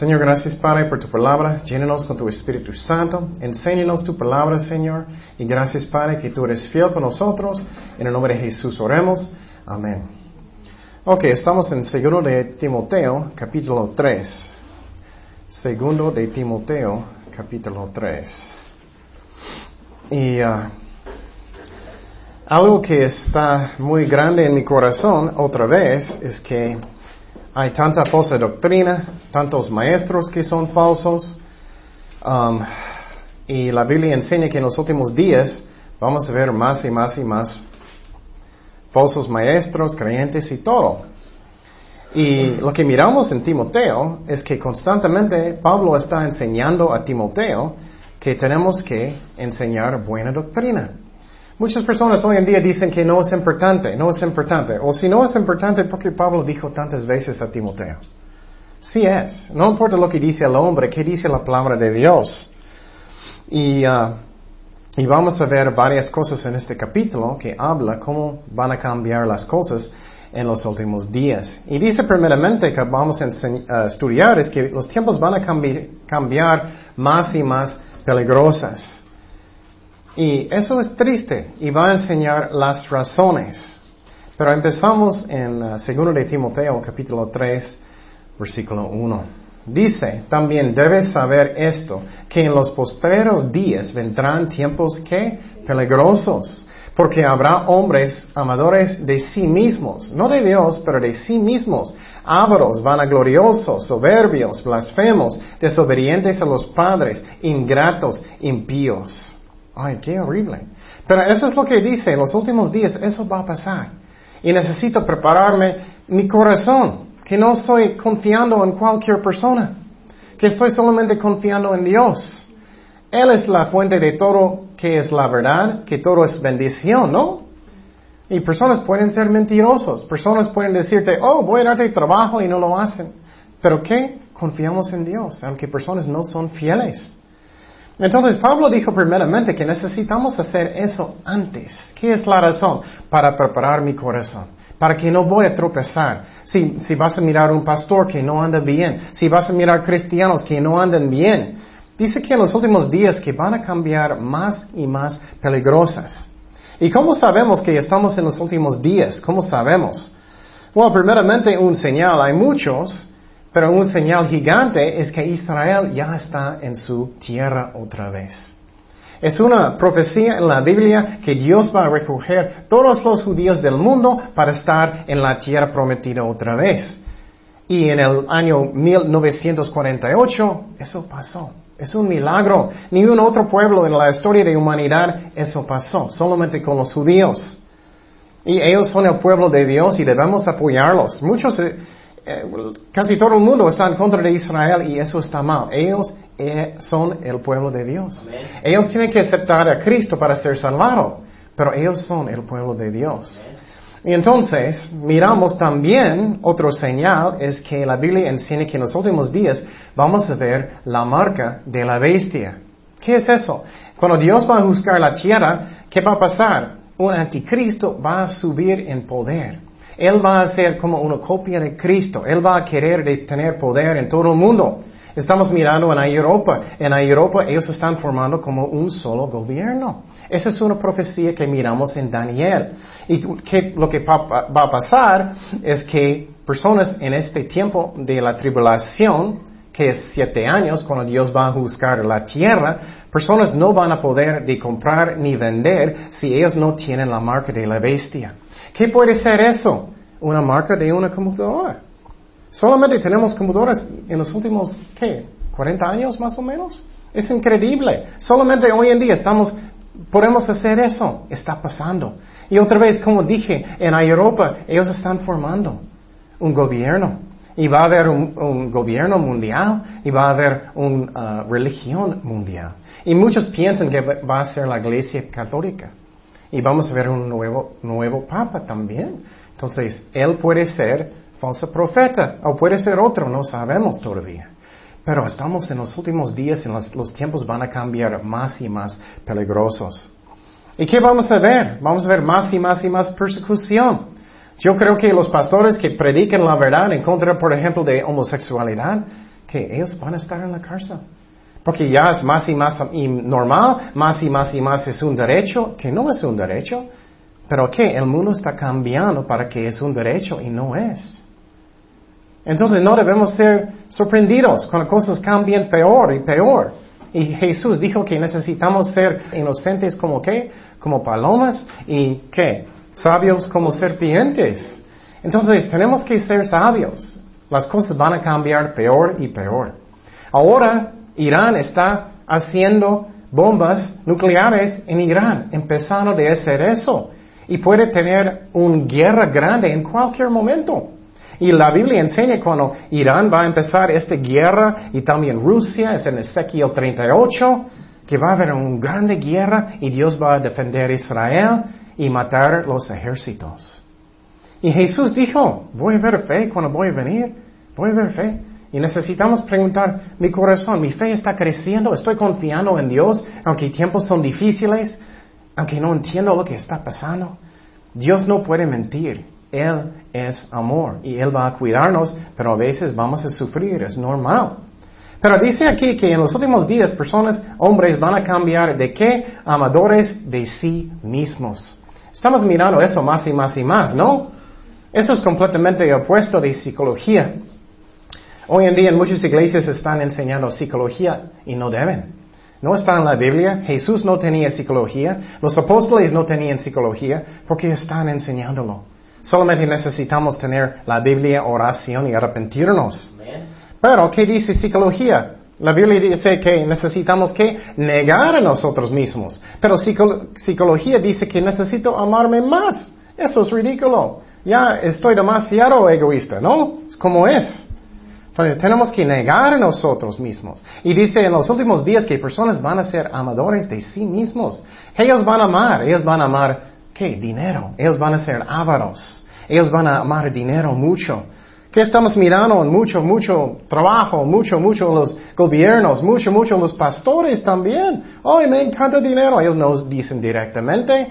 Señor, gracias Padre por tu palabra. Llénenos con tu Espíritu Santo. Enséñanos tu palabra, Señor. Y gracias Padre que tú eres fiel con nosotros. En el nombre de Jesús oremos. Amén. Ok, estamos en segundo de Timoteo, capítulo 3. Segundo de Timoteo, capítulo 3. Y uh, algo que está muy grande en mi corazón otra vez es que hay tanta falsa doctrina, tantos maestros que son falsos. Um, y la Biblia enseña que en los últimos días vamos a ver más y más y más falsos maestros, creyentes y todo. Y lo que miramos en Timoteo es que constantemente Pablo está enseñando a Timoteo que tenemos que enseñar buena doctrina. Muchas personas hoy en día dicen que no es importante, no es importante. O si no es importante, porque Pablo dijo tantas veces a Timoteo. Sí es. No importa lo que dice el hombre, ¿qué dice la palabra de Dios? Y, uh, y vamos a ver varias cosas en este capítulo que habla cómo van a cambiar las cosas en los últimos días. Y dice primeramente que vamos a uh, estudiar es que los tiempos van a cambiar más y más peligrosas. Y eso es triste y va a enseñar las razones. Pero empezamos en 2 uh, de Timoteo capítulo 3 versículo 1. Dice, también debes saber esto, que en los postreros días vendrán tiempos que peligrosos, porque habrá hombres amadores de sí mismos, no de Dios, pero de sí mismos, ávaros, vanagloriosos, soberbios, blasfemos, desobedientes a los padres, ingratos, impíos Ay, qué horrible. Pero eso es lo que dice, en los últimos días eso va a pasar. Y necesito prepararme mi corazón, que no estoy confiando en cualquier persona, que estoy solamente confiando en Dios. Él es la fuente de todo que es la verdad, que todo es bendición, ¿no? Y personas pueden ser mentirosos, personas pueden decirte, oh, voy a darte trabajo y no lo hacen. Pero ¿qué? Confiamos en Dios, aunque personas no son fieles. Entonces Pablo dijo primeramente que necesitamos hacer eso antes. ¿Qué es la razón? Para preparar mi corazón. Para que no voy a tropezar. Si, si vas a mirar un pastor que no anda bien. Si vas a mirar cristianos que no andan bien. Dice que en los últimos días que van a cambiar más y más peligrosas. ¿Y cómo sabemos que estamos en los últimos días? ¿Cómo sabemos? Bueno, primeramente un señal. Hay muchos pero un señal gigante es que Israel ya está en su tierra otra vez. Es una profecía en la Biblia que Dios va a recoger todos los judíos del mundo para estar en la tierra prometida otra vez. Y en el año 1948 eso pasó. Es un milagro. Ningún otro pueblo en la historia de humanidad eso pasó, solamente con los judíos. Y ellos son el pueblo de Dios y debemos apoyarlos. Muchos eh, casi todo el mundo está en contra de Israel y eso está mal. Ellos eh, son el pueblo de Dios. Ellos tienen que aceptar a Cristo para ser salvados, pero ellos son el pueblo de Dios. Y entonces miramos también otro señal es que la Biblia enseña que en los últimos días vamos a ver la marca de la bestia. ¿Qué es eso? Cuando Dios va a juzgar la tierra, ¿qué va a pasar? Un anticristo va a subir en poder. Él va a ser como una copia de Cristo. Él va a querer tener poder en todo el mundo. Estamos mirando en Europa. En Europa ellos están formando como un solo gobierno. Esa es una profecía que miramos en Daniel. Y lo que va a pasar es que personas en este tiempo de la tribulación, que es siete años, cuando Dios va a juzgar la tierra, personas no van a poder de comprar ni vender si ellos no tienen la marca de la bestia. ¿Qué puede ser eso? Una marca de una computadora. Solamente tenemos computadoras en los últimos, ¿qué? ¿40 años más o menos? Es increíble. Solamente hoy en día estamos, podemos hacer eso. Está pasando. Y otra vez, como dije, en Europa ellos están formando un gobierno. Y va a haber un, gobierno mundial y va a haber una uh, religión mundial. Y muchos piensan que va a ser la iglesia católica. Y vamos a ver un nuevo, nuevo papa también. Entonces, él puede ser falso profeta o puede ser otro, no sabemos todavía. Pero estamos en los últimos días y los, tiempos van a cambiar más y más peligrosos. ¿Y qué vamos a ver? Vamos a ver más y más y más persecución. Yo creo que los pastores que predican la verdad en contra, por ejemplo, de homosexualidad, que ellos van a estar en la cárcel. Porque ya es más y más normal, más y más y más es un derecho, que no es un derecho. Pero que el mundo está cambiando para que es un derecho y no es. Entonces no debemos ser sorprendidos cuando cosas cambian peor y peor. Y Jesús dijo que necesitamos ser inocentes como qué, como palomas y qué, sabios como serpientes. Entonces tenemos que ser sabios. Las cosas van a cambiar peor y peor. Ahora Irán está haciendo bombas nucleares en Irán, empezando de hacer eso. Y puede tener una guerra grande en cualquier momento. Y la Biblia enseña cuando Irán va a empezar esta guerra y también Rusia, es en Ezequiel 38, que va a haber una grande guerra y Dios va a defender Israel y matar los ejércitos. Y Jesús dijo, voy a ver fe cuando voy a venir, voy a ver fe. Y necesitamos preguntar, mi corazón, mi fe está creciendo, estoy confiando en Dios, aunque tiempos son difíciles, aunque no entiendo lo que está pasando. Dios no puede mentir. Él es amor y Él va a cuidarnos, pero a veces vamos a sufrir, es normal. Pero dice aquí que en los últimos días personas, hombres van a cambiar de qué? Amadores de sí mismos. Estamos mirando eso más y más y más, ¿no? Eso es completamente opuesto de psicología. Hoy en día en muchas iglesias están enseñando psicología y no deben. No está en la Biblia. Jesús no tenía psicología. Los apóstoles no tenían psicología porque están enseñándolo. Solamente necesitamos tener la Biblia, oración y arrepentirnos. Pero, ¿qué dice psicología? La Biblia dice que necesitamos que negar a nosotros mismos. Pero psicología dice que necesito amarme más. Eso es ridículo. Ya estoy demasiado egoísta, ¿no? Es como es. Entonces tenemos que negar a nosotros mismos. Y dice en los últimos días que personas van a ser amadores de sí mismos. Ellos van a amar, ellos van a amar ¿Qué? Dinero. Ellos van a ser ávaros. Ellos van a amar dinero mucho. ¿Qué estamos mirando? Mucho, mucho trabajo, mucho, mucho los gobiernos, mucho, mucho los pastores también. Oh, me encanta dinero. Ellos no dicen directamente,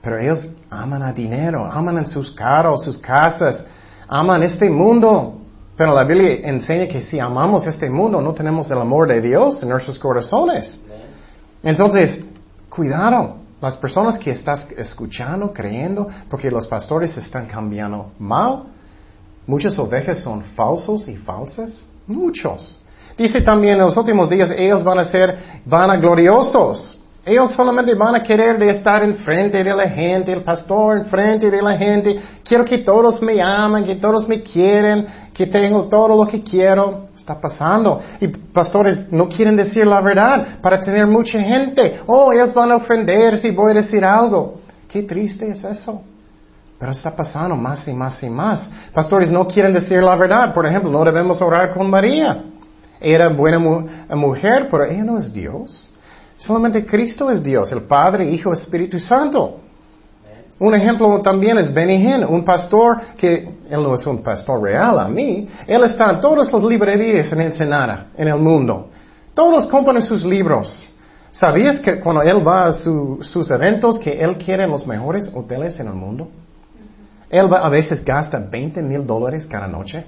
pero ellos aman a dinero, aman en sus carros, sus casas, aman este mundo. Pero la Biblia enseña que si amamos este mundo, no tenemos el amor de Dios en nuestros corazones. Entonces, cuidado. Las personas que estás escuchando, creyendo, porque los pastores están cambiando mal, muchas ovejas son falsos y falsas, muchos. Dice también en los últimos días ellos van a ser vanagloriosos. Ellos solamente van a querer de estar enfrente de la gente, el pastor enfrente de la gente. Quiero que todos me amen, que todos me quieren, que tengo todo lo que quiero. Está pasando. Y pastores no quieren decir la verdad para tener mucha gente. Oh, ellos van a ofender si voy a decir algo. Qué triste es eso. Pero está pasando más y más y más. Pastores no quieren decir la verdad. Por ejemplo, no debemos orar con María. Era buena mujer, pero ella no es Dios. Solamente Cristo es Dios, el Padre, Hijo, Espíritu Santo. Un ejemplo también es Benny Hinn, un pastor que, él no es un pastor real a mí, él está en todas las librerías en Ensenada, en el mundo. Todos compran sus libros. ¿Sabías que cuando él va a sus eventos, que él quiere los mejores hoteles en el mundo? Él a veces gasta 20 mil dólares cada noche.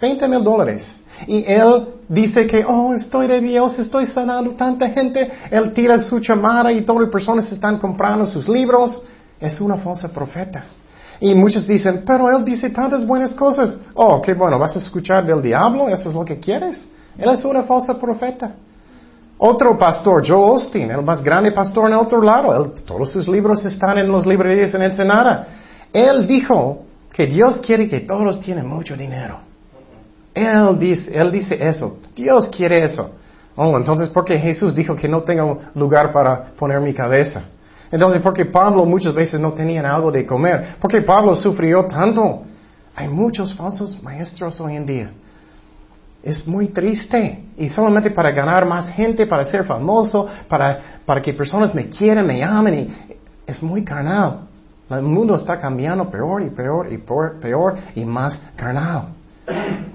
20 mil dólares. Y él dice que, oh, estoy de Dios, estoy sanando tanta gente. Él tira su chamara y todas las personas están comprando sus libros. Es una falsa profeta. Y muchos dicen, pero él dice tantas buenas cosas. Oh, qué bueno, ¿vas a escuchar del diablo? ¿Eso es lo que quieres? Él es una falsa profeta. Otro pastor, Joe Austin, el más grande pastor en el otro lado, todos sus libros están en los librerías en Ensenada. Él dijo que Dios quiere que todos tienen mucho dinero. Él dice, él dice eso. Dios quiere eso. Oh, entonces, ¿por qué Jesús dijo que no tengo lugar para poner mi cabeza? Entonces, ¿por qué Pablo muchas veces no tenía algo de comer? ¿Por qué Pablo sufrió tanto? Hay muchos falsos maestros hoy en día. Es muy triste. Y solamente para ganar más gente, para ser famoso, para, para que personas me quieran, me amen. Y es muy carnal. El mundo está cambiando peor y peor y peor, peor y más carnal.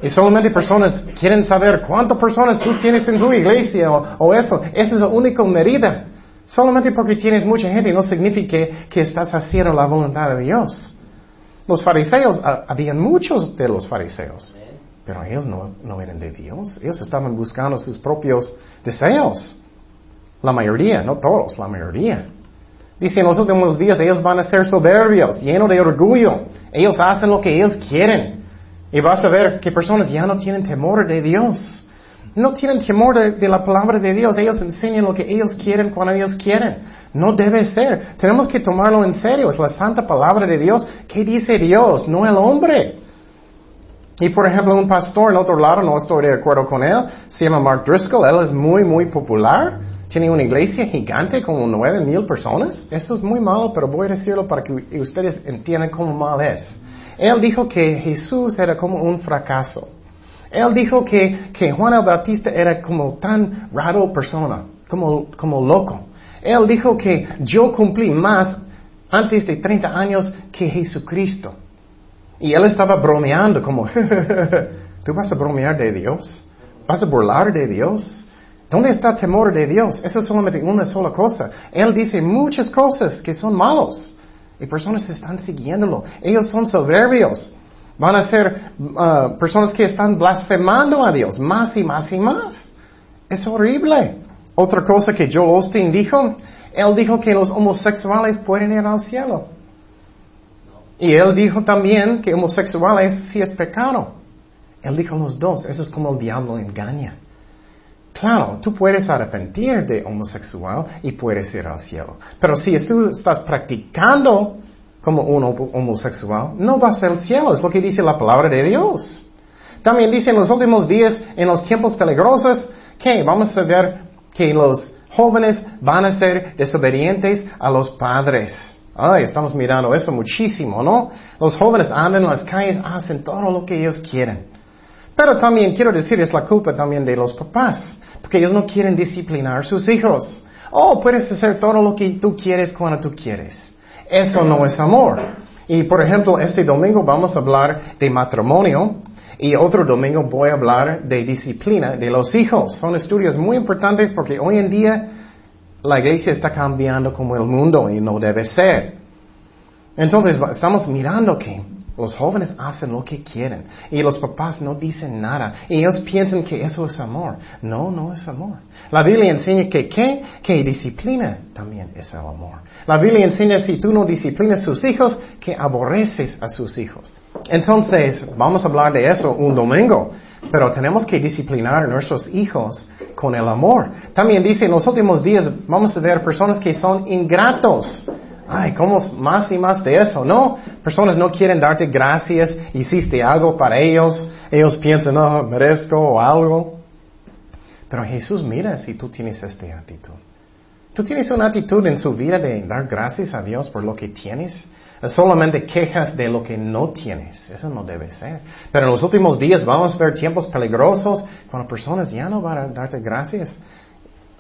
Y solamente personas quieren saber cuántas personas tú tienes en tu iglesia o, eso. Esa es la única medida. Solamente porque tienes mucha gente no significa que estás haciendo la voluntad de Dios. Los fariseos, habían muchos de los fariseos. Pero ellos no, no eran de Dios. Ellos estaban buscando sus propios deseos. La mayoría, no todos, la mayoría. Dice, en los últimos días ellos van a ser soberbios, llenos de orgullo. Ellos hacen lo que ellos quieren. Y vas a ver que personas ya no tienen temor de Dios. No tienen temor de, la palabra de Dios. Ellos enseñan lo que ellos quieren cuando ellos quieren. No debe ser. Tenemos que tomarlo en serio. Es la santa palabra de Dios. ¿Qué dice Dios? No el hombre. Y por ejemplo, un pastor en otro lado, no estoy de acuerdo con él, se llama Mark Driscoll. Él es muy, muy popular. Tiene una iglesia gigante como nueve mil personas. Eso es muy malo, pero voy a decirlo para que ustedes entiendan cómo mal es. Él dijo que Jesús era como un fracaso. Él dijo que, que Juan el Bautista era como tan raro persona, como, como loco. Él dijo que yo cumplí más antes de 30 años que Jesucristo. Y él estaba bromeando como, ¿tú vas a bromear de Dios? ¿Vas a burlar de Dios? ¿Dónde está temor de Dios? Eso es solamente una sola cosa. Él dice muchas cosas que son malos. Y personas están siguiéndolo. Ellos son soberbios. Van a ser uh, personas que están blasfemando a Dios más y más y más. Es horrible. Otra cosa que Joel Austin dijo, él dijo que los homosexuales pueden ir al cielo. Y él dijo también que homosexuales sí es pecado. Él dijo los dos, eso es como el diablo engaña. Claro, tú puedes arrepentir de homosexual y puedes ir al cielo. Pero si tú estás practicando como un homosexual, no vas al cielo. Es lo que dice la palabra de Dios. También dice en los últimos días, en los tiempos peligrosos, que vamos a ver que los jóvenes van a ser desobedientes a los padres. Ay, estamos mirando eso muchísimo, ¿no? Los jóvenes andan en las calles, hacen todo lo que ellos quieren. Pero también quiero decir, es la culpa también de los papás porque ellos no quieren disciplinar a sus hijos. Oh, puedes hacer todo lo que tú quieres cuando tú quieres. Eso no es amor. Y por ejemplo, este domingo vamos a hablar de matrimonio y otro domingo voy a hablar de disciplina de los hijos. Son estudios muy importantes porque hoy en día la iglesia está cambiando como el mundo y no debe ser. Entonces, estamos mirando que los jóvenes hacen lo que quieren y los papás no dicen nada y ellos piensan que eso es amor. No, no es amor. La Biblia enseña que ¿qué? Que disciplina también es el amor. La Biblia enseña si tú no disciplinas a sus hijos, que aborreces a sus hijos. Entonces, vamos a hablar de eso un domingo. Pero tenemos que disciplinar a nuestros hijos con el amor. También dice, en los últimos días vamos a ver personas que son ingratos ay, ¿cómo más y más de eso? No, personas no quieren darte gracias, hiciste algo para ellos, ellos piensan, no, merezco algo. Pero Jesús mira si tú tienes esta actitud. ¿Tú tienes una actitud en su vida de dar gracias a Dios por lo que tienes? Solamente quejas de lo que no tienes. Eso no debe ser. Pero en los últimos días vamos a ver tiempos peligrosos cuando personas ya no van a darte gracias.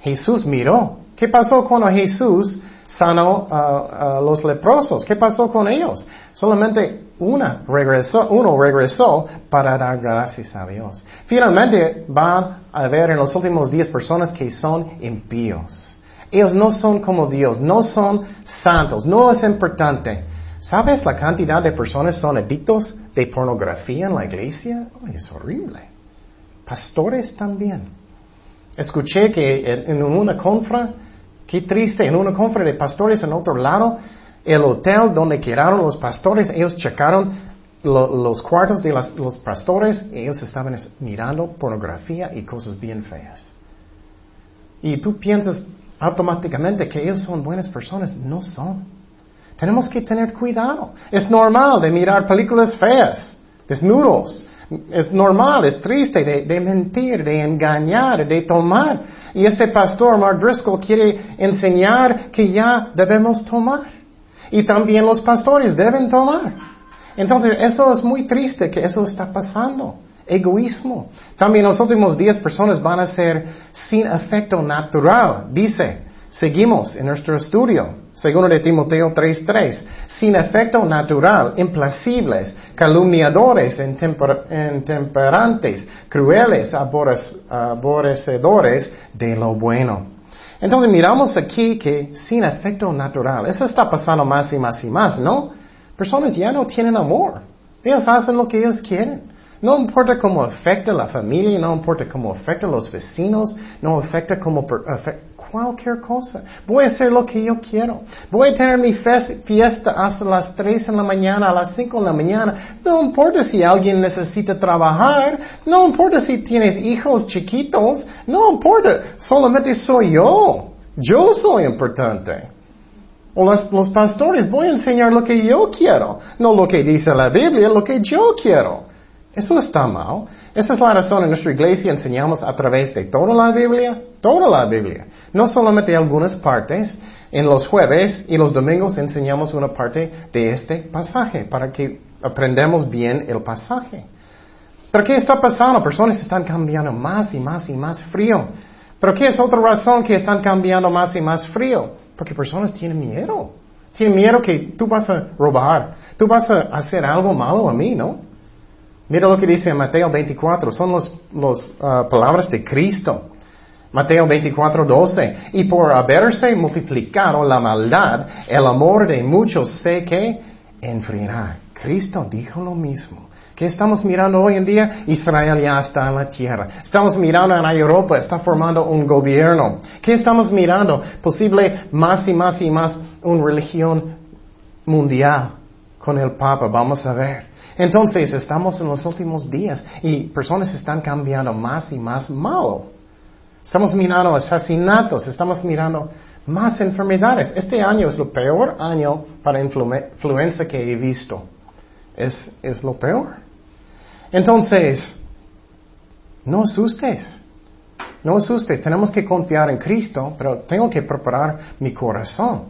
Jesús miró. ¿Qué pasó cuando Jesús sanó a, los leprosos. ¿Qué pasó con ellos? Solamente una regresó, uno regresó para dar gracias a Dios. Finalmente van a ver en los últimos días personas que son impíos. Ellos no son como Dios, no son santos, no es importante. ¿Sabes la cantidad de personas son adictos de pornografía en la iglesia? es horrible. Pastores también. Escuché que en una confra Qué triste, en una conferencia de pastores en otro lado, el hotel donde quedaron los pastores, ellos checaron los cuartos de los pastores, ellos estaban mirando pornografía y cosas bien feas. Y tú piensas automáticamente que ellos son buenas personas, no son. Tenemos que tener cuidado. Es normal de mirar películas feas, desnudos, es normal, es triste de, mentir, de engañar, de tomar. Y este pastor, Mark Driscoll, quiere enseñar que ya debemos tomar. Y también los pastores deben tomar. Entonces, eso es muy triste que eso está pasando. Egoísmo. También en los últimos días personas van a ser sin afecto natural. Dice, seguimos en nuestro estudio. Segundo de Timoteo 3:3, sin efecto natural, implacibles, calumniadores, intemperantes, crueles, aborrecedores de lo bueno. Entonces miramos aquí que sin efecto natural, eso está pasando más y más y más, ¿no? Personas ya no tienen amor. Ellos hacen lo que ellos quieren. No importa cómo afecta la familia, no importa cómo afecta los vecinos, no afecta cómo cualquier cosa. Voy a hacer lo que yo quiero. Voy a tener mi fiesta hasta las 3 en la mañana, a las 5 en la mañana. No importa si alguien necesita trabajar. No importa si tienes hijos chiquitos. No importa. Solamente soy yo. Yo soy importante. O los, pastores, voy a enseñar lo que yo quiero. No lo que dice la Biblia, lo que yo quiero. Eso está mal. Esa es la razón en nuestra iglesia enseñamos a través de toda la Biblia, toda la Biblia. No solamente algunas partes. En los jueves y los domingos enseñamos una parte de este pasaje para que aprendamos bien el pasaje. Pero ¿qué está pasando? Personas están cambiando más y más y más frío. Pero ¿qué es otra razón que están cambiando más y más frío? Porque personas tienen miedo. Tienen miedo que tú vas a robar, tú vas a hacer algo malo a mí, ¿no? Mira lo que dice en Mateo 24, son las los, uh, palabras de Cristo. Mateo 24, 12. Y por haberse multiplicado la maldad, el amor de muchos sé que enfriará. Cristo dijo lo mismo. ¿Qué estamos mirando hoy en día? Israel ya está en la tierra. Estamos mirando en Europa, está formando un gobierno. ¿Qué estamos mirando? Posible más y más y más una religión mundial con el Papa. Vamos a ver. Entonces, estamos en los últimos días y personas están cambiando más y más malo. Estamos mirando asesinatos, estamos mirando más enfermedades. Este año es lo peor año para influenza que he visto. Es, es lo peor. Entonces, no asustes. No asustes. Tenemos que confiar en Cristo, pero tengo que preparar mi corazón.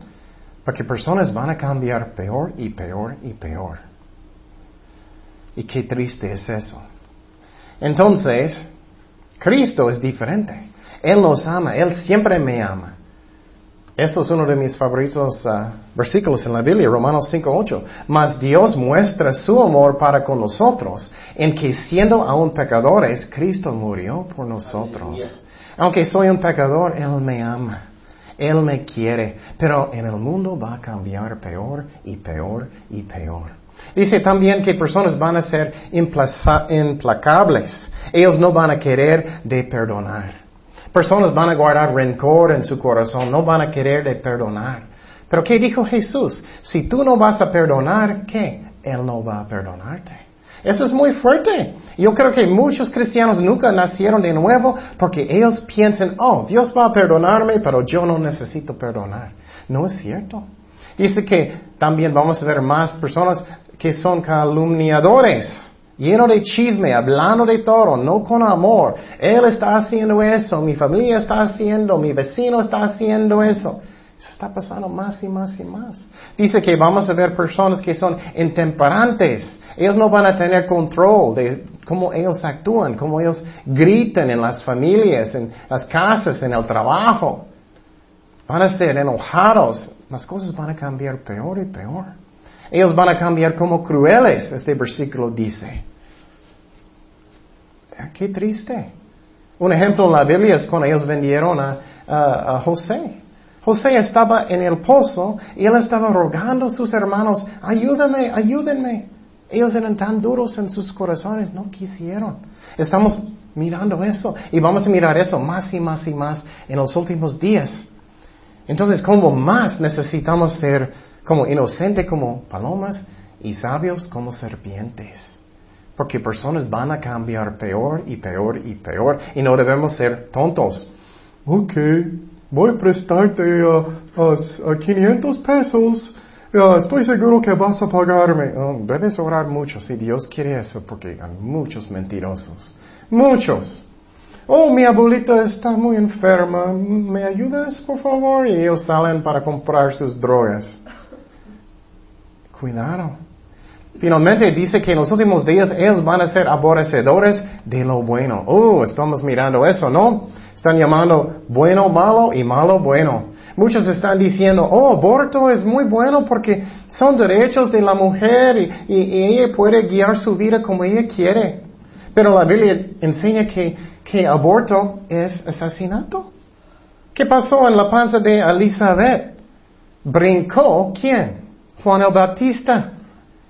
Porque personas van a cambiar peor y peor y peor. Y qué triste es eso. Entonces, Cristo es diferente. Él nos ama, Él siempre me ama. Eso es uno de mis favoritos uh, versículos en la Biblia, Romanos 5.8. Mas Dios muestra su amor para con nosotros, en que siendo aún pecadores, Cristo murió por nosotros. Aunque soy un pecador, Él me ama. Él me quiere. Pero en el mundo va a cambiar peor y peor y peor. Dice también que personas van a ser implacables. Ellos no van a querer de perdonar. Personas van a guardar rencor en su corazón, no van a querer de perdonar. Pero ¿qué dijo Jesús? Si tú no vas a perdonar, ¿qué? Él no va a perdonarte. Eso es muy fuerte. Yo creo que muchos cristianos nunca nacieron de nuevo porque ellos piensan, oh, Dios va a perdonarme, pero yo no necesito perdonar. No es cierto. Dice que también vamos a ver más personas que son calumniadores, lleno de chisme, hablando de todo, no con amor. Él está haciendo eso, mi familia está haciendo, mi vecino está haciendo eso. Se está pasando más y más y más. Dice que vamos a ver personas que son intemperantes. Ellos no van a tener control de cómo ellos actúan, cómo ellos gritan en las familias, en las casas, en el trabajo. Van a ser enojados. Las cosas van a cambiar peor y peor. Ellos van a cambiar como crueles, este versículo dice. Ah, qué triste. Un ejemplo en la Biblia es cuando ellos vendieron a, José. José estaba en el pozo y él estaba rogando a sus hermanos, ayúdame, ayúdenme. Ellos eran tan duros en sus corazones, no quisieron. Estamos mirando eso y vamos a mirar eso más y más y más en los últimos días. Entonces, ¿cómo más necesitamos ser como inocentes como palomas y sabios como serpientes. Porque personas van a cambiar peor y peor y peor y no debemos ser tontos. Ok, voy a prestarte a 500 pesos. estoy seguro que vas a pagarme. Oh, debes orar mucho si Dios quiere eso porque hay muchos mentirosos. Muchos. Oh, mi abuelita está muy enferma. ¿Me ayudas, por favor? Y ellos salen para comprar sus drogas. Cuidado. Finalmente dice que en los últimos días ellos van a ser aborrecedores de lo bueno. Oh, estamos mirando eso, ¿no? Están llamando bueno malo y malo bueno. Muchos están diciendo, oh, aborto es muy bueno porque son derechos de la mujer y, y ella puede guiar su vida como ella quiere. Pero la Biblia enseña que, que aborto es asesinato. ¿Qué pasó en la panza de Elizabeth? ¿Brincó quién? Juan el Bautista.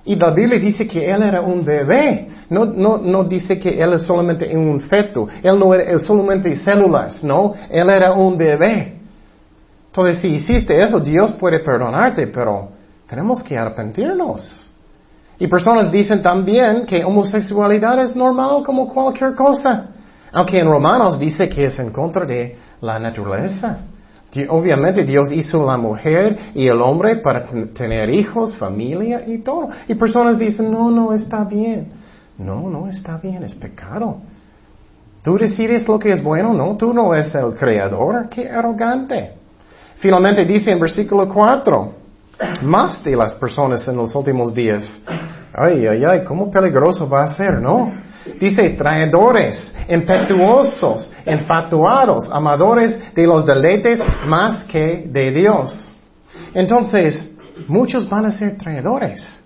Y la Biblia dice que él era un bebé. No, no, no dice que él es solamente un feto. Él no era solamente células, no. Él era un bebé. Entonces, si hiciste eso, Dios puede perdonarte, pero tenemos que arrepentirnos. Y personas dicen también que homosexualidad es normal como cualquier cosa. Aunque en Romanos dice que es en contra de la naturaleza. Obviamente Dios hizo la mujer y el hombre para tener hijos, familia y todo. Y personas dicen, no, no está bien. No, no está bien, es pecado. Tú decides lo que es bueno, no, tú no eres el creador. Qué arrogante. Finalmente dice en versículo 4, más de las personas en los últimos días. Ay, ay, ay, cómo peligroso va a ser, ¿no? Dice traidores, impetuosos, infatuados, amadores de los deleites más que de Dios. Entonces, muchos van a ser traidores.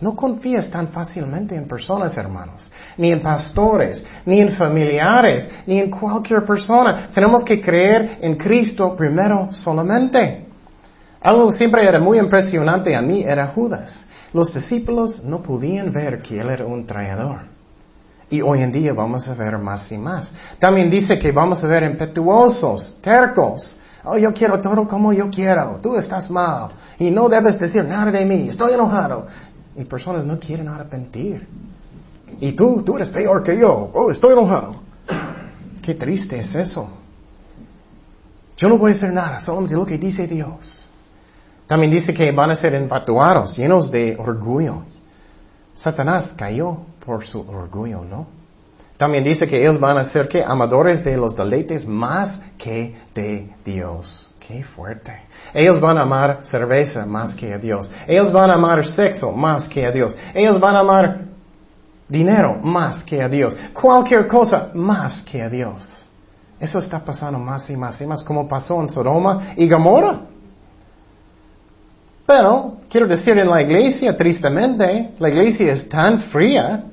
No confíes tan fácilmente en personas, hermanos, ni en pastores, ni en familiares, ni en cualquier persona. Tenemos que creer en Cristo primero solamente. Algo siempre era muy impresionante a mí era Judas. Los discípulos no podían ver que él era un traidor. Y hoy en día vamos a ver más y más. También dice que vamos a ver impetuosos, tercos. Oh, yo quiero todo como yo quiero. Tú estás mal. Y no debes decir nada de mí. Estoy enojado. Y personas no quieren arrepentir. Y tú, tú eres peor que yo. Oh, estoy enojado. Qué triste es eso. Yo no voy a hacer nada, solamente lo que dice Dios. También dice que van a ser infatuados, llenos de orgullo. Satanás cayó por su orgullo, ¿no? También dice que ellos van a ser que amadores de los deleites más que de Dios. Qué fuerte. Ellos van a amar cerveza más que a Dios. Ellos van a amar sexo más que a Dios. Ellos van a amar dinero más que a Dios. Cualquier cosa más que a Dios. Eso está pasando más y más y más como pasó en Sodoma y Gomorra. Pero, quiero decir, en la iglesia, tristemente, la iglesia es tan fría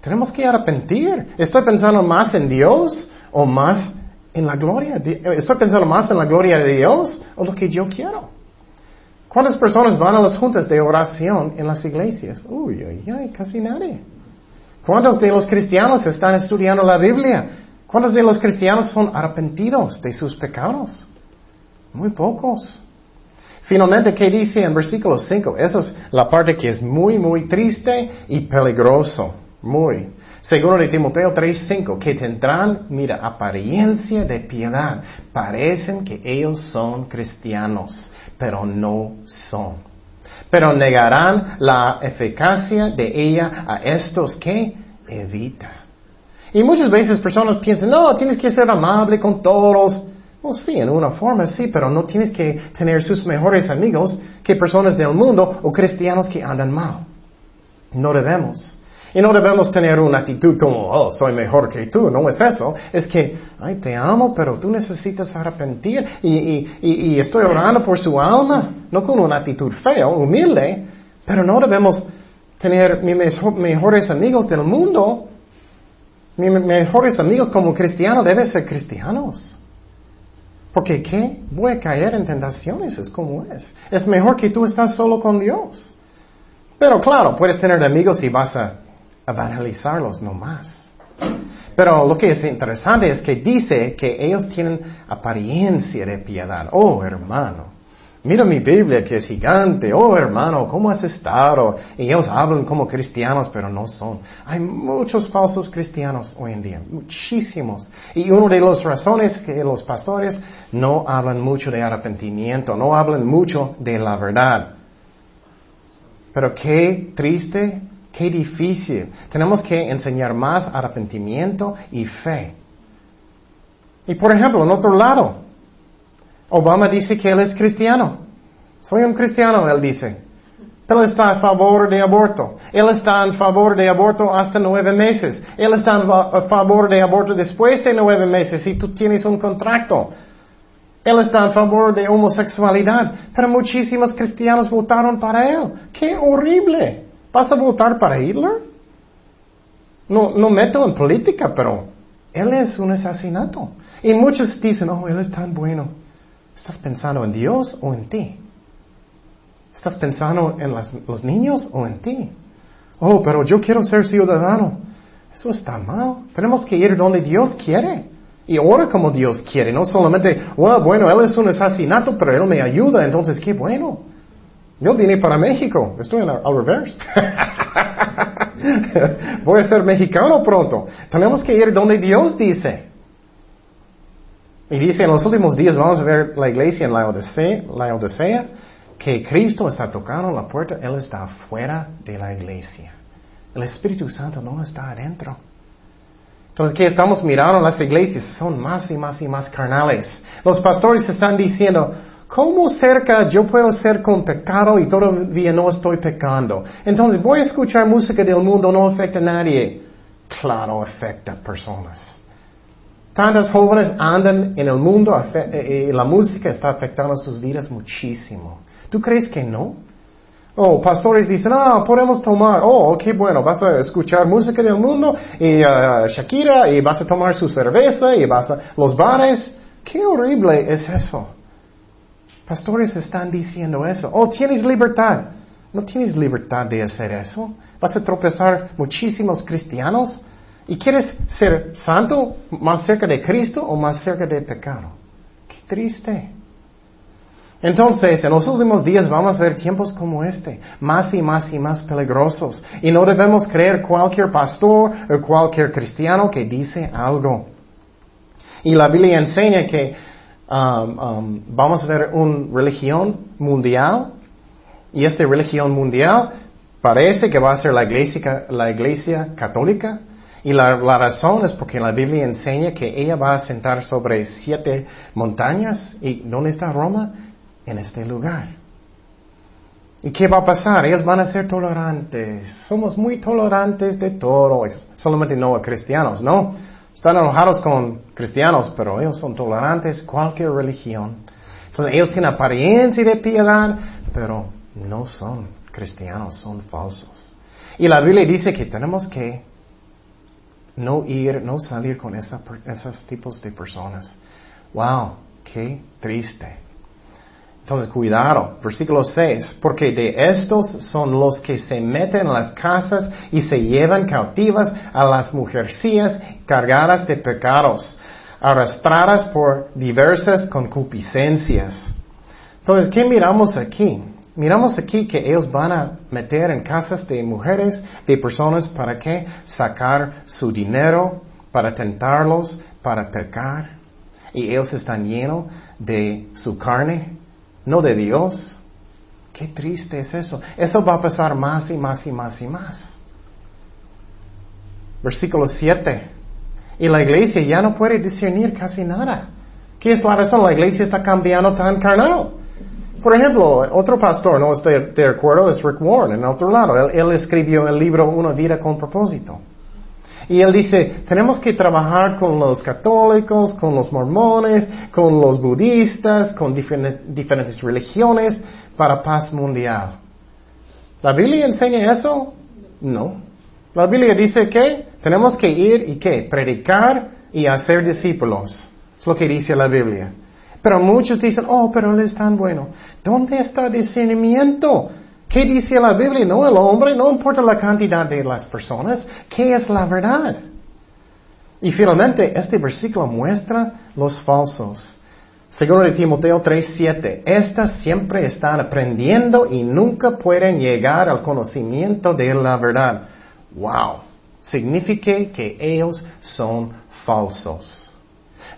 tenemos que arrepentir. ¿Estoy pensando más en Dios o más en la gloria? ¿Estoy pensando más en la gloria de Dios o lo que yo quiero? ¿Cuántas personas van a las juntas de oración en las iglesias? Uy, uy, uy, casi nadie. ¿Cuántos de los cristianos están estudiando la Biblia? ¿Cuántos de los cristianos son arrepentidos de sus pecados? Muy pocos. Finalmente, ¿qué dice en versículo 5? Esa es la parte que es muy, muy triste y peligroso. Muy. Segundo de Timoteo 3:5, que tendrán, mira, apariencia de piedad. Parecen que ellos son cristianos, pero no son. Pero negarán la eficacia de ella a estos que evita. Y muchas veces personas piensan, no, tienes que ser amable con todos. Oh, sí, en una forma sí, pero no tienes que tener sus mejores amigos que personas del mundo o cristianos que andan mal. No debemos. Y no debemos tener una actitud como, oh, soy mejor que tú. No es eso. Es que, ay, te amo, pero tú necesitas arrepentir. Y, estoy orando por su alma. No con una actitud fea, humilde. Pero no debemos tener mis mejores amigos del mundo. Mis mejores amigos como cristianos deben ser cristianos. Porque ¿qué? Voy a caer en tentaciones, es como es. Es mejor que tú estás solo con Dios. Pero claro, puedes tener amigos y vas a evangelizarlos no más. Pero lo que es interesante es que dice que ellos tienen apariencia de piedad. Oh, hermano, mira mi Biblia que es gigante. Oh, hermano, ¿cómo has estado? Y ellos hablan como cristianos, pero no son. Hay muchos falsos cristianos hoy en día, muchísimos. Y una de las razones que los pastores no hablan mucho de arrepentimiento, no hablan mucho de la verdad. Pero qué triste Qué difícil. Tenemos que enseñar más arrepentimiento y fe. Y por ejemplo, en otro lado, Obama dice que él es cristiano. Soy un cristiano, él dice. Él está a favor de aborto. Él está en favor de aborto hasta nueve meses. Él está a favor de aborto después de nueve meses si tú tienes un contrato. Él está a favor de homosexualidad. Pero muchísimos cristianos votaron para él. ¡Qué horrible! ¿Vas a votar para Hitler? No, no meto en política, pero él es un asesinato. Y muchos dicen, oh, él es tan bueno. ¿Estás pensando en Dios o en ti? ¿Estás pensando en los niños o en ti? Oh, pero yo quiero ser ciudadano. Eso está mal. Tenemos que ir donde Dios quiere. Y ora como Dios quiere. No solamente, bueno, Él es un asesinato, pero Él me ayuda. Entonces, qué bueno. Yo vine para México. Estoy en al revés. Voy a ser mexicano pronto. Tenemos que ir donde Dios dice. Y dice, en los últimos días vamos a ver la iglesia en la Odisea, la Odisea que Cristo está tocando la puerta, Él está fuera de la iglesia. El Espíritu Santo no está adentro. Entonces, ¿qué estamos mirando? Las iglesias son más y más y más carnales. Los pastores están diciendo, ¿cómo cerca yo puedo ser con pecado y todavía no estoy pecando? Entonces, voy a escuchar música del mundo, no afecta a nadie. Claro, afecta a personas. Tantas jóvenes andan en el mundo y eh, eh, la música está afectando sus vidas muchísimo. ¿Tú crees que no? Oh, pastores dicen, ah, podemos tomar, oh, qué bueno, vas a escuchar música del mundo y uh, Shakira y vas a tomar su cerveza y vas a los bares. Qué horrible es eso. Pastores están diciendo eso. Oh, tienes libertad. No tienes libertad de hacer eso. Vas a tropezar muchísimos cristianos. ¿Y quieres ser santo más cerca de Cristo o más cerca del pecado? Qué triste. Entonces, en los últimos días vamos a ver tiempos como este, más y más y más peligrosos. Y no debemos creer cualquier pastor o cualquier cristiano que dice algo. Y la Biblia enseña que um, um, vamos a ver una religión mundial. Y esta religión mundial parece que va a ser la iglesia, la iglesia católica. Y la, la, razón es porque la Biblia enseña que ella va a sentar sobre siete montañas. ¿Y dónde está Roma? en este lugar. ¿Y qué va a pasar? Ellos van a ser tolerantes. Somos muy tolerantes de todo. Solamente no a cristianos, ¿no? Están enojados con cristianos, pero ellos son tolerantes cualquier religión. Entonces ellos tienen apariencia de piedad, pero no son cristianos, son falsos. Y la Biblia dice que tenemos que no ir, no salir con esos tipos de personas. Wow, qué triste. Entonces, cuidado, versículo 6, porque de estos son los que se meten en las casas y se llevan cautivas a las mujercillas cargadas de pecados, arrastradas por diversas concupiscencias. Entonces, ¿qué miramos aquí? Miramos aquí que ellos van a meter en casas de mujeres, de personas, ¿para qué? Sacar su dinero, para tentarlos, para pecar. Y ellos están llenos de su carne, no de Dios. Qué triste es eso. Eso va a pasar más y más y más y más. Versículo 7. Y la iglesia ya no puede discernir casi nada. ¿Qué es la razón? La iglesia está cambiando tan carnal. Por ejemplo, otro pastor, no estoy de acuerdo, es Rick Warren, en otro lado. Él, él escribió el libro Una vida con propósito. Y él dice, tenemos que trabajar con los católicos, con los mormones, con los budistas, con diferentes religiones para paz mundial. ¿La Biblia enseña eso? No. La Biblia dice que tenemos que ir y qué? Predicar y hacer discípulos. Es lo que dice la Biblia. Pero muchos dicen, oh, pero él es tan bueno. ¿Dónde está el discernimiento? ¿Qué dice la Biblia? No el hombre, no importa la cantidad de las personas, ¿qué es la verdad? Y finalmente, este versículo muestra los falsos. Segundo de Timoteo 3:7, estas siempre están aprendiendo y nunca pueden llegar al conocimiento de la verdad. Wow, significa que ellos son falsos.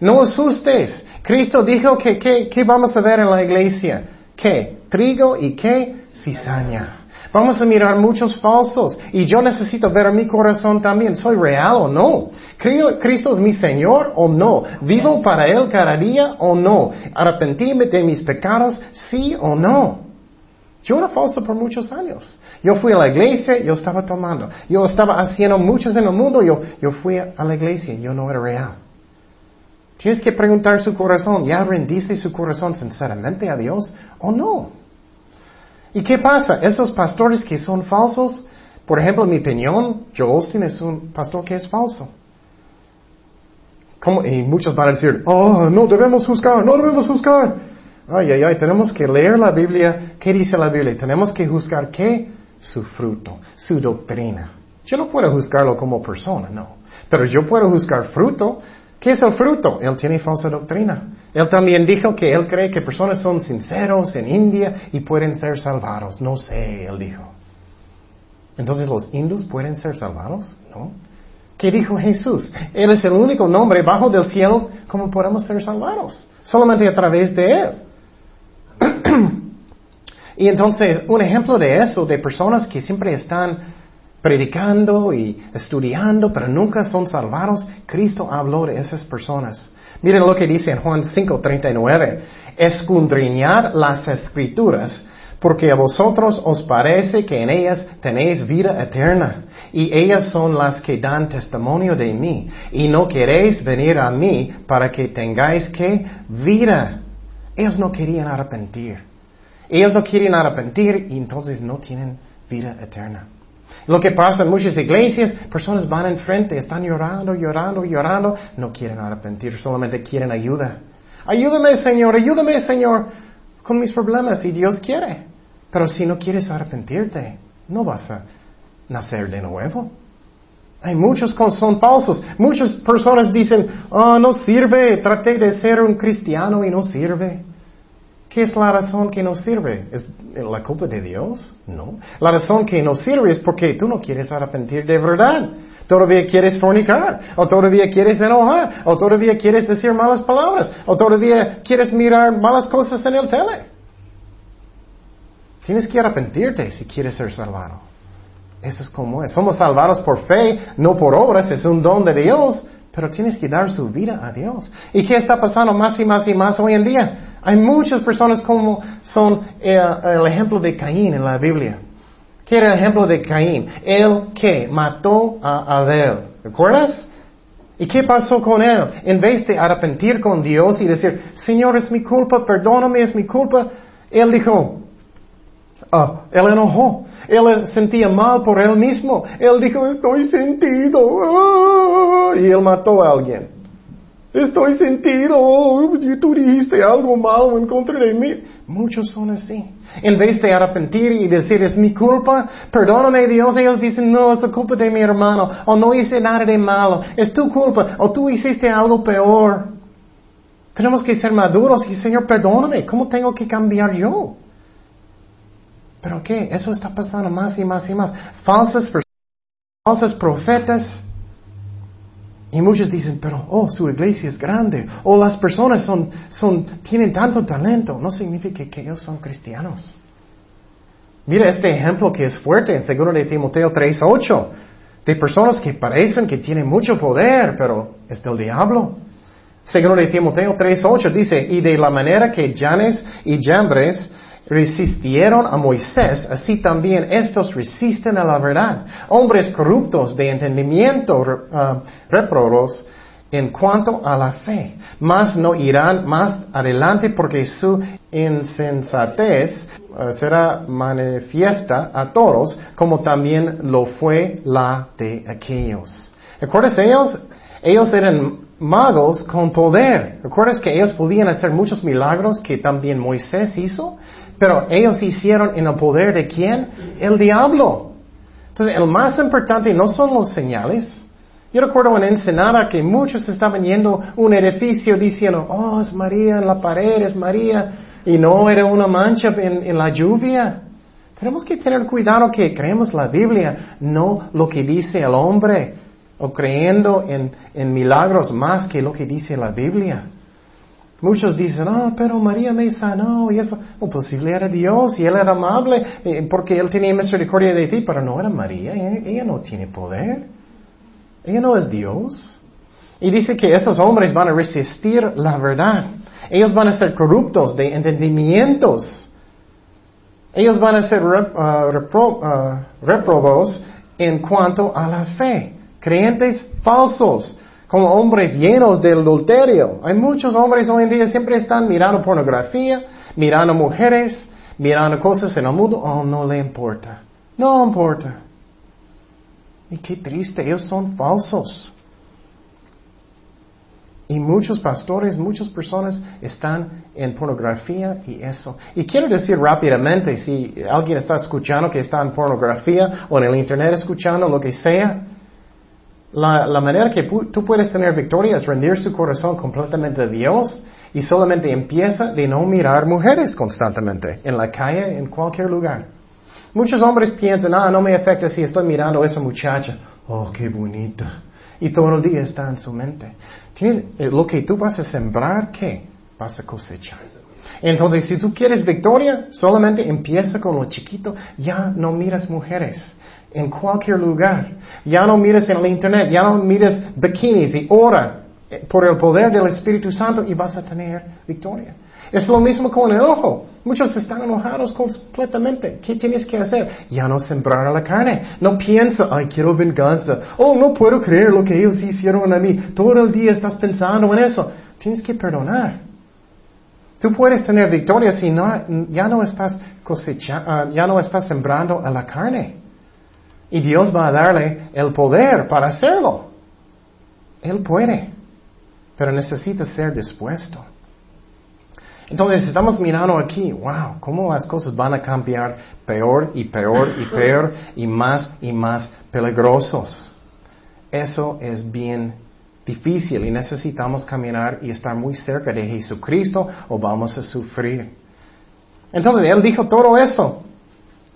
No asustes. Cristo dijo que, ¿qué vamos a ver en la iglesia? ¿Qué? Trigo y qué? Cizaña. Vamos a mirar muchos falsos y yo necesito ver mi corazón también. ¿Soy real o no? ¿Cristo es mi Señor o no? ¿Vivo para Él cada día o no? ¿Arrepentirme de mis pecados sí o no? Yo era falso por muchos años. Yo fui a la iglesia, yo estaba tomando. Yo estaba haciendo muchos en el mundo, yo, yo fui a la iglesia, yo no era real. Tienes que preguntar su corazón, ¿ya rendiste su corazón sinceramente a Dios o no? ¿Y qué pasa? Esos pastores que son falsos, por ejemplo, en mi opinión, Joel Austin es un pastor que es falso. Y muchos van a decir, oh, no debemos juzgar, no debemos juzgar. Ay, ay, ay, tenemos que leer la Biblia. ¿Qué dice la Biblia? Tenemos que juzgar qué? su fruto, su doctrina. Yo no puedo juzgarlo como persona, no. Pero yo puedo juzgar fruto. ¿Qué es el fruto? Él tiene falsa doctrina. Él también dijo que él cree que personas son sinceros en India y pueden ser salvados. No sé, él dijo. Entonces, ¿los hindus pueden ser salvados? No. ¿Qué dijo Jesús? Él es el único nombre bajo del cielo como podemos ser salvados. Solamente a través de Él. y entonces, un ejemplo de eso, de personas que siempre están predicando y estudiando, pero nunca son salvados, Cristo habló de esas personas. Miren lo que dice en Juan 5:39. Escudriñar las escrituras porque a vosotros os parece que en ellas tenéis vida eterna, y ellas son las que dan testimonio de mí, y no queréis venir a mí para que tengáis que vida. Ellos no querían arrepentir. Ellos no quieren arrepentir y entonces no tienen vida eterna. Lo que pasa en muchas iglesias, personas van enfrente, están llorando, llorando, llorando, no quieren arrepentir, solamente quieren ayuda. Ayúdame, Señor, ayúdame, Señor, con mis problemas, y Dios quiere. Pero si no quieres arrepentirte, no vas a nacer de nuevo. Hay muchos que son falsos. Muchas personas dicen, oh, no sirve, traté de ser un cristiano y no sirve. ¿Qué es la razón que no sirve? ¿Es la culpa de Dios? No. La razón que no sirve es porque tú no quieres arrepentir de verdad. Todavía quieres fornicar, o todavía quieres enojar, o todavía quieres decir malas palabras, o todavía quieres mirar malas cosas en el tele. Tienes que arrepentirte si quieres ser salvado. Eso es como es. Somos salvados por fe, no por obras, es un don de Dios, pero tienes que dar su vida a Dios. ¿Y qué está pasando más y más y más hoy en día? Hay muchas personas como son eh, el ejemplo de Caín en la Biblia. ¿Qué era el ejemplo de Caín? Él que mató a Abel. ¿Recuerdas? ¿Y qué pasó con él? En vez de arrepentir con Dios y decir, Señor, es mi culpa, perdóname, es mi culpa, él dijo, Ah, él enojó. Él sentía mal por él mismo. Él dijo, estoy sentido. Ah, y él mató a alguien. Estoy sentido. Y tú dijiste algo malo en contra de mí. Muchos son así. En vez de arrepentir y decir, es mi culpa, perdóname Dios, ellos dicen, no, es la culpa de mi hermano. O no hice nada de malo. Es tu culpa. O tú hiciste algo peor. Tenemos que ser maduros y, Señor, perdóname. ¿Cómo tengo que cambiar yo? ¿Pero qué? Eso está pasando más y más y más. Falsas falsas profetas. Y muchos dicen, pero, oh, su iglesia es grande. O las personas son, son, tienen tanto talento. No significa que ellos son cristianos. Mira este ejemplo que es fuerte en 2 de Timoteo 3.8. De personas que parecen que tienen mucho poder, pero es del diablo. 2 de Timoteo 3.8 dice, y de la manera que Janes y Jambres resistieron a Moisés, así también estos resisten a la verdad. Hombres corruptos de entendimiento, uh, reprobos en cuanto a la fe, mas no irán más adelante porque su insensatez uh, será manifiesta a todos, como también lo fue la de aquellos. ¿Recuerdas ellos? Ellos eran magos con poder. ¿Recuerdas que ellos podían hacer muchos milagros que también Moisés hizo? Pero ellos hicieron en el poder de quién? El diablo. Entonces, el más importante no son los señales. Yo recuerdo en Ensenada que muchos estaban yendo un edificio diciendo, oh, es María en la pared, es María, y no era una mancha en, la lluvia. Tenemos que tener cuidado que creemos la Biblia, no lo que dice el hombre, o creyendo en, en milagros más que lo que dice la Biblia. Muchos dicen, ah, pero María me sanó y eso. O posible era Dios y Él era amable eh, porque Él tenía misericordia de ti, pero no era María. Ella, no tiene poder. Ella no es Dios. Y dice que esos hombres van a resistir la verdad. Ellos van a ser corruptos de entendimientos. Ellos van a ser uh, uh, reprobos en cuanto a la fe. Creyentes falsos como hombres llenos del adulterio. Hay muchos hombres hoy en día siempre están mirando pornografía, mirando mujeres, mirando cosas en el mundo. Oh, no le importa. No importa. Y qué triste, ellos son falsos. Y muchos pastores, muchas personas están en pornografía y eso. Y quiero decir rápidamente, si alguien está escuchando que está en pornografía o en el Internet escuchando lo que sea, la, manera que tú puedes tener victoria es rendir su corazón completamente a Dios y solamente empieza de no mirar mujeres constantemente, en la calle, en cualquier lugar. Muchos hombres piensan, ah, no me afecta si estoy mirando a esa muchacha. Oh, qué bonita. Y todo el día está en su mente. Tienes, eh, lo que tú vas a sembrar, ¿qué? Vas a cosechar. Entonces, si tú quieres victoria, solamente empieza con lo chiquito. Ya no miras mujeres en cualquier lugar. Ya no mires en el internet, ya no mires bikinis y ora eh, por el poder del Espíritu Santo y vas a tener victoria. Es lo mismo con el ojo. Muchos están enojados completamente. ¿Qué tienes que hacer? Ya no sembrar a la carne. No piensa, ay, quiero venganza. Oh, no puedo creer lo que ellos hicieron a mí. Todo el día estás pensando en eso. Tienes que perdonar. Tú puedes tener victoria si ya no estás ah, ya no estás sembrando a la carne. Y Dios va a darle el poder para hacerlo. Él puede, pero necesita ser dispuesto. Entonces estamos mirando aquí, wow, cómo las cosas van a cambiar peor y peor y peor y más y más peligrosos. Eso es bien difícil y necesitamos caminar y estar muy cerca de Jesucristo o vamos a sufrir. Entonces Él dijo todo eso,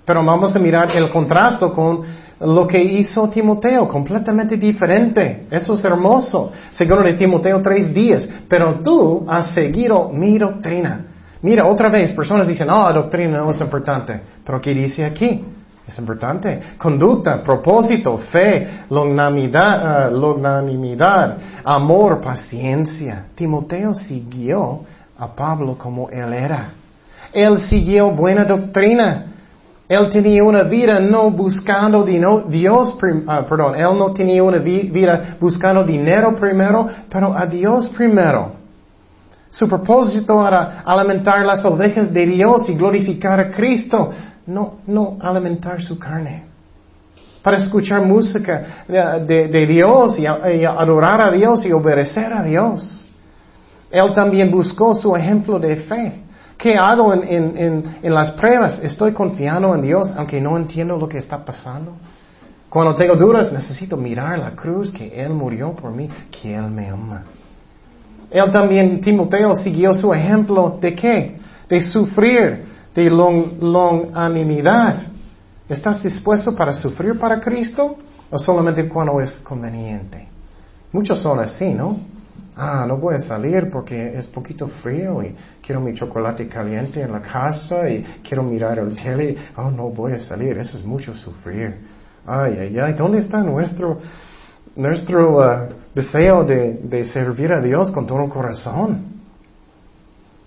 pero vamos a mirar el contraste con lo que hizo Timoteo, completamente diferente. Eso es hermoso. Segundo de Timoteo tres días. Pero tú has seguido mi doctrina. Mira, otra vez, personas dicen, oh, doctrina no es importante. Pero ¿qué dice aquí? Es importante. Conducta, propósito, fe, longanimidad, uh, longanimidad, amor, paciencia. Timoteo siguió a Pablo como él era. Él siguió buena doctrina. Él tenía una vida no buscando Dios, ah, perdón, él no tenía una vida buscando dinero primero, pero a Dios primero. Su propósito era alimentar las ovejas de Dios y glorificar a Cristo, no, no alimentar su carne. Para escuchar música de, Dios y adorar a Dios y obedecer a Dios. Él también buscó su ejemplo de fe. ¿Qué hago en, las pruebas? Estoy confiando en Dios aunque no entiendo lo que está pasando. Cuando tengo dudas, necesito mirar la cruz, que Él murió por mí, que Él me ama. Él también, Timoteo, siguió su ejemplo de qué? De sufrir, de longanimidad. ¿Estás dispuesto para sufrir para Cristo o solamente cuando es conveniente? Muchos son así, ¿no? Ah, no voy a salir porque es poquito frío y quiero mi chocolate caliente en la casa y quiero mirar el tele. Oh, no voy a salir, eso es mucho sufrir. Ay, ay, ay, ¿dónde está nuestro, nuestro uh, deseo de, de, servir a Dios con todo corazón?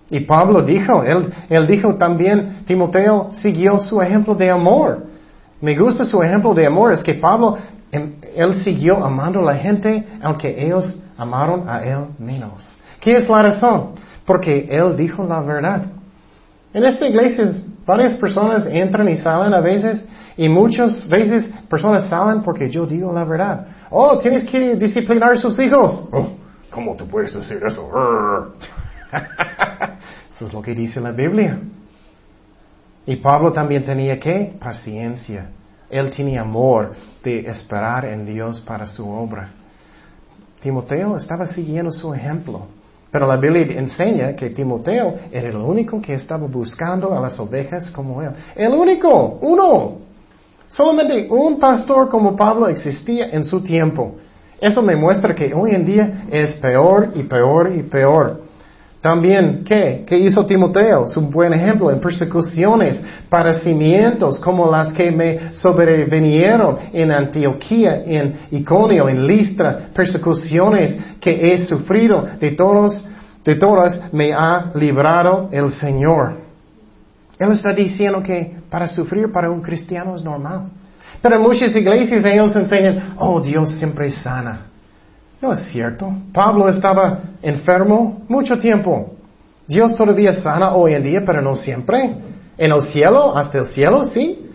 Y Pablo dijo, él, él dijo también, Timoteo siguió su ejemplo de amor. Me gusta su ejemplo de amor, es que Pablo, em, él siguió amando a la gente aunque ellos amaron a Él menos. ¿Qué es la razón? Porque Él dijo la verdad. En esta iglesia varias personas entran y salen a veces y muchas veces personas salen porque yo digo la verdad. Oh, tienes que disciplinar a sus hijos. Oh, ¿Cómo tú puedes decir eso? eso es lo que dice la Biblia. Y Pablo también tenía que paciencia. Él tenía amor de esperar en Dios para su obra. Timoteo estaba siguiendo su ejemplo. Pero la Biblia enseña que Timoteo era el único que estaba buscando a las ovejas como él. El único, uno. Solamente un pastor como Pablo existía en su tiempo. Eso me muestra que hoy en día es peor y peor y peor. También, ¿qué? ¿Qué hizo Timoteo? Es un buen ejemplo en persecuciones, padecimientos como las que me sobrevinieron en Antioquía, en Iconio, en Listra, persecuciones que he sufrido, de todos, de todas me ha librado el Señor. Él está diciendo que para sufrir para un cristiano es normal. Pero en muchas iglesias ellos enseñan, oh Dios siempre sana. No es cierto. Pablo estaba enfermo mucho tiempo. Dios todavía sana hoy en día, pero no siempre. En el cielo, hasta el cielo, sí.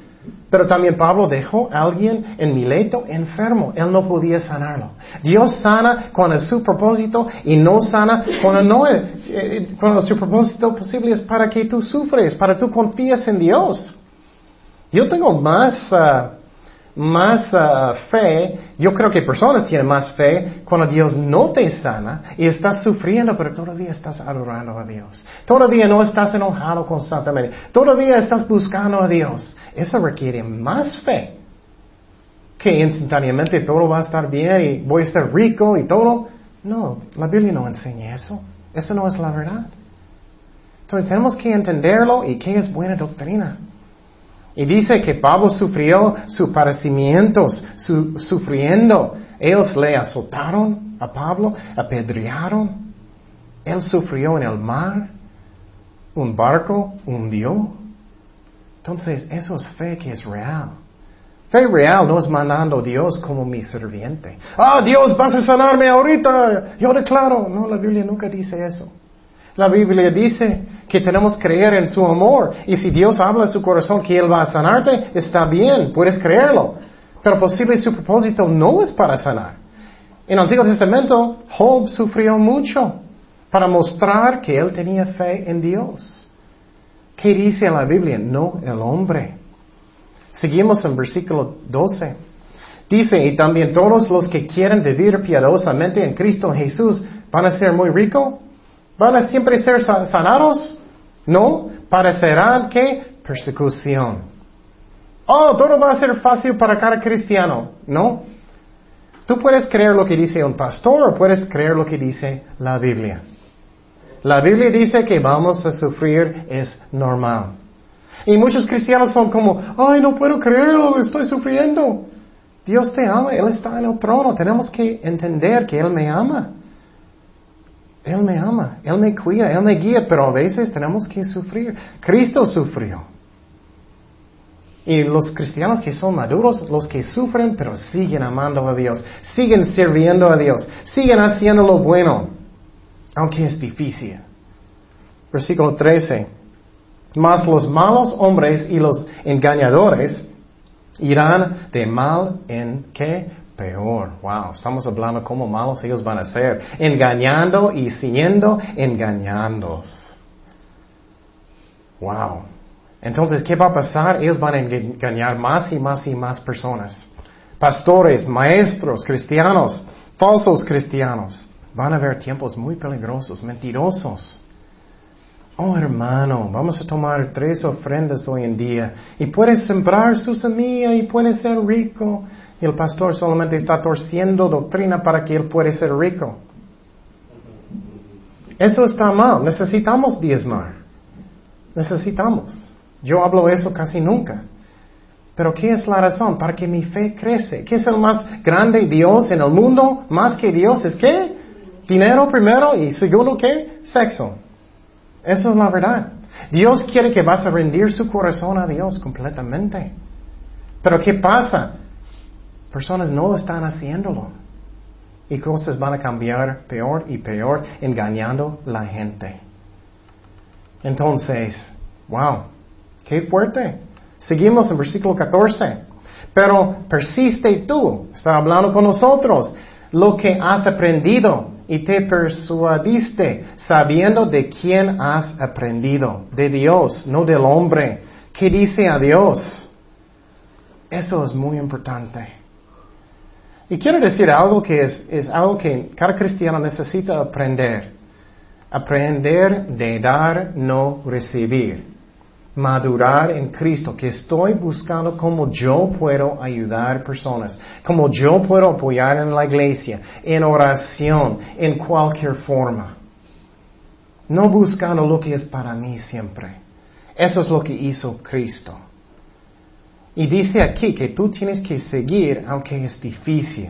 Pero también Pablo dejó a alguien en Mileto enfermo. Él no podía sanarlo. Dios sana es su propósito y no sana cuando no es, eh, cuando su propósito posible es para que tú sufres, para que tú confíes en Dios. Yo tengo más, ah, más ah, fe, yo creo que personas tienen más fe cuando Dios no te sana y estás sufriendo, pero todavía estás adorando a Dios. Todavía no estás enojado constantemente. Todavía estás buscando a Dios. Eso requiere más fe que instantáneamente todo va a estar bien y voy a estar rico y todo. No, la Biblia no enseña eso. Eso no es la verdad. Entonces tenemos que entenderlo y qué es buena doctrina. Y dice que Pablo sufrió sus padecimientos, sufriendo. Ellos le azotaron a Pablo, apedrearon. Él sufrió en el mar. Un barco hundió. Entonces, eso es fe que es real. Fe real no es mandando a Dios como mi sirviente. Ah, Dios, vas a sanarme ahorita. Yo declaro. No, la Biblia nunca dice eso. La Biblia dice que tenemos que creer en su amor. Y si Dios habla en su corazón que Él va a sanarte, está bien, puedes creerlo. Pero posible su propósito no es para sanar. En el Antiguo Testamento, Job sufrió mucho para mostrar que él tenía fe en Dios. ¿Qué dice la Biblia? No el hombre. Seguimos en versículo 12. Dice, y también todos los que quieren vivir piadosamente en Cristo Jesús van a ser muy ricos ¿Van a siempre ser sanados? No, parecerán que persecución. Oh, todo va a ser fácil para cada cristiano. No. Tú puedes creer lo que dice un pastor o puedes creer lo que dice la Biblia. La Biblia dice que vamos a sufrir es normal. Y muchos cristianos son como, ay, no puedo creerlo, estoy sufriendo. Dios te ama, Él está en el trono. Tenemos que entender que Él me ama. Él me ama, Él me cuida, Él me guía, pero a veces tenemos que sufrir. Cristo sufrió. Y los cristianos que son maduros, los que sufren, pero siguen amando a Dios, siguen sirviendo a Dios, siguen haciendo lo bueno, aunque es difícil. Versículo 13. Mas los malos hombres y los engañadores irán de mal en qué? Peor. Wow, estamos hablando cómo malos ellos van a ser. Engañando y siguiendo engañándos. Wow. Entonces, ¿qué va a pasar? Ellos van a engañar más y más y más personas. Pastores, maestros, cristianos, falsos cristianos. Van a haber tiempos muy peligrosos, mentirosos. Oh hermano, vamos a tomar tres ofrendas hoy en día y puedes sembrar su semilla y puedes ser rico el pastor solamente está torciendo doctrina para que él pueda ser rico. Eso está mal. Necesitamos diezmar. Necesitamos. Yo hablo eso casi nunca. Pero ¿qué es la razón? Para que mi fe crece. ¿Qué es el más grande Dios en el mundo? Más que Dios es qué? Dinero primero y segundo qué? Sexo. Eso es la verdad. Dios quiere que vas a rendir su corazón a Dios completamente. Pero ¿qué pasa? Personas no están haciéndolo. Y cosas van a cambiar peor y peor, engañando la gente. Entonces, wow, qué fuerte. Seguimos en versículo 14. Pero persiste tú, está hablando con nosotros, lo que has aprendido y te persuadiste, sabiendo de quién has aprendido, de Dios, no del hombre. ¿Qué dice a Dios? Eso es muy importante. Y quiero decir algo que es, algo que cada cristiano necesita aprender. Aprender de dar, no recibir. Madurar en Cristo, que estoy buscando cómo yo puedo ayudar personas, cómo yo puedo apoyar en la iglesia, en oración, en cualquier forma. No buscando lo que es para mí siempre. Eso es lo que hizo Cristo. Y dice aquí que tú tienes que seguir aunque es difícil.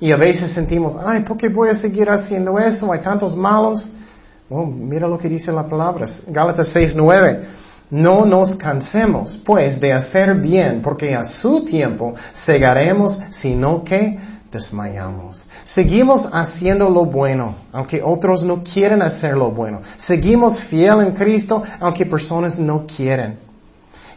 Y a veces sentimos, ay, ¿por qué voy a seguir haciendo eso? Hay tantos malos. Oh, mira lo que dice la palabra. Gálatas 6.9. No nos cansemos, pues, de hacer bien, porque a su tiempo segaremos, sino que desmayamos. Seguimos haciendo lo bueno, aunque otros no quieren hacer lo bueno. Seguimos fiel en Cristo, aunque personas no quieren.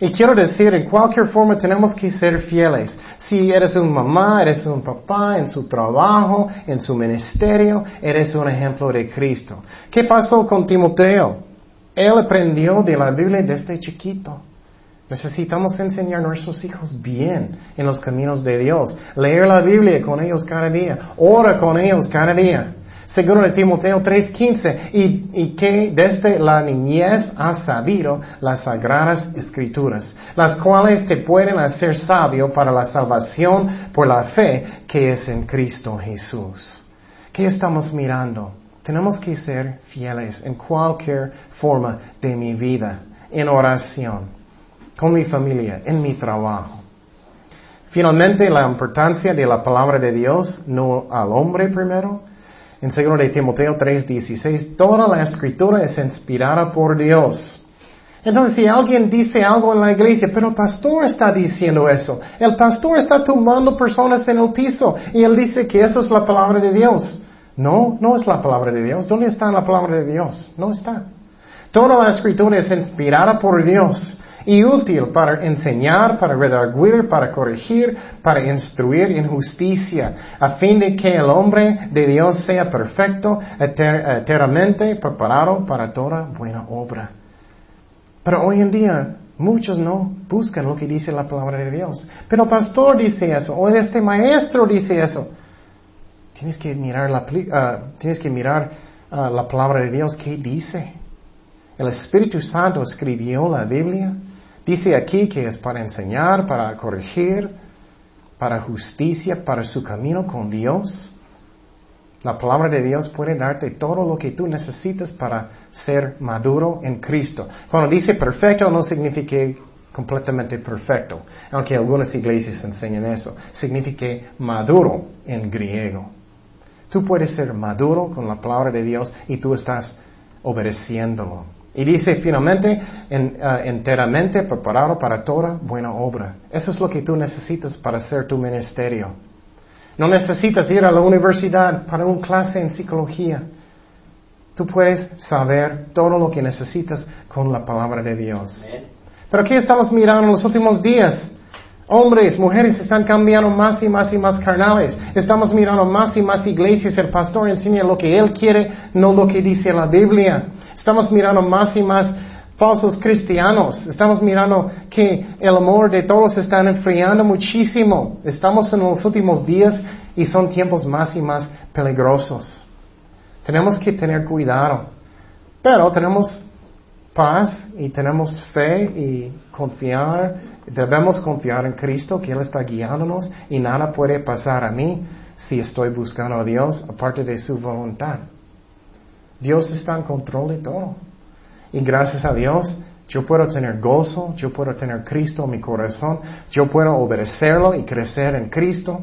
Y quiero decir, en cualquier forma tenemos que ser fieles. Si eres un mamá, eres un papá, en su trabajo, en su ministerio, eres un ejemplo de Cristo. ¿Qué pasó con Timoteo? Él aprendió de la Biblia desde chiquito. Necesitamos enseñar a nuestros hijos bien en los caminos de Dios. Leer la Biblia con ellos cada día. Ora con ellos cada día. Segundo de Timoteo 3:15, y, y que desde la niñez has sabido las sagradas escrituras, las cuales te pueden hacer sabio para la salvación por la fe que es en Cristo Jesús. ¿Qué estamos mirando? Tenemos que ser fieles en cualquier forma de mi vida, en oración, con mi familia, en mi trabajo. Finalmente, la importancia de la palabra de Dios, no al hombre primero, en 2 de Timoteo 3:16, toda la escritura es inspirada por Dios. Entonces, si alguien dice algo en la iglesia, pero el pastor está diciendo eso, el pastor está tumbando personas en el piso y él dice que eso es la palabra de Dios. No, no es la palabra de Dios. ¿Dónde está la palabra de Dios? No está. Toda la escritura es inspirada por Dios y útil para enseñar, para redarguir, para corregir, para instruir en justicia, a fin de que el hombre de Dios sea perfecto, eternamente preparado para toda buena obra. Pero hoy en día muchos no buscan lo que dice la palabra de Dios. Pero el pastor dice eso, o este maestro dice eso. Tienes que mirar la, ah, tienes que mirar ah, la palabra de Dios, ¿qué dice? El Espíritu Santo escribió la Biblia. Dice aquí que es para enseñar, para corregir, para justicia, para su camino con Dios. La palabra de Dios puede darte todo lo que tú necesitas para ser maduro en Cristo. Cuando dice perfecto no significa completamente perfecto, aunque algunas iglesias enseñan eso. Significa maduro en griego. Tú puedes ser maduro con la palabra de Dios y tú estás obedeciéndolo. Y dice finalmente, ah, enteramente preparado para toda buena obra. Eso es lo que tú necesitas para hacer tu ministerio. No necesitas ir a la universidad para una clase en psicología. Tú puedes saber todo lo que necesitas con la palabra de Dios. Pero ¿qué estamos mirando en los últimos días? Hombres, mujeres están cambiando más y más y más carnales. Estamos mirando más y más iglesias. El pastor enseña lo que él quiere, no lo que dice la Biblia. Estamos mirando más y más falsos cristianos. Estamos mirando que el amor de todos está enfriando muchísimo. Estamos en los últimos días y son tiempos más y más peligrosos. Tenemos que tener cuidado. Pero tenemos paz y tenemos fe y confiar, debemos confiar en Cristo, que Él está guiándonos y nada puede pasar a mí si estoy buscando a Dios aparte de su voluntad. Dios está en control de todo. Y gracias a Dios, yo puedo tener gozo, yo puedo tener Cristo en mi corazón, yo puedo obedecerlo y crecer en Cristo.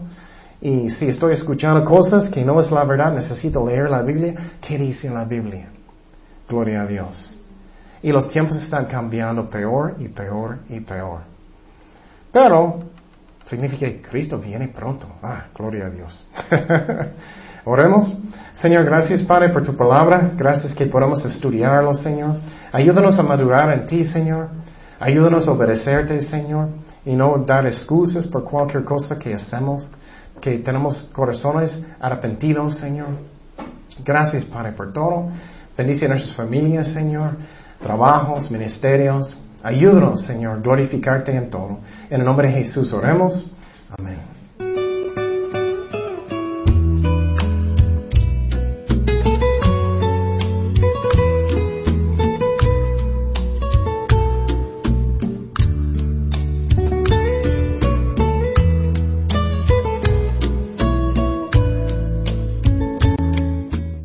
Y si estoy escuchando cosas que no es la verdad, necesito leer la Biblia. ¿Qué dice la Biblia? Gloria a Dios. Y los tiempos están cambiando peor y peor y peor. Pero significa que Cristo viene pronto. Ah, gloria a Dios. Oremos. Señor, gracias Padre por tu palabra. Gracias que podamos estudiarlo, Señor. Ayúdanos a madurar en ti, Señor. Ayúdanos a obedecerte, Señor. Y no dar excusas por cualquier cosa que hacemos. Que tenemos corazones arrepentidos, Señor. Gracias, Padre, por todo. Bendice a nuestras familias, Señor trabajos, ministerios. Ayúdanos, Señor, glorificarte en todo. En el nombre de Jesús oremos. Amén.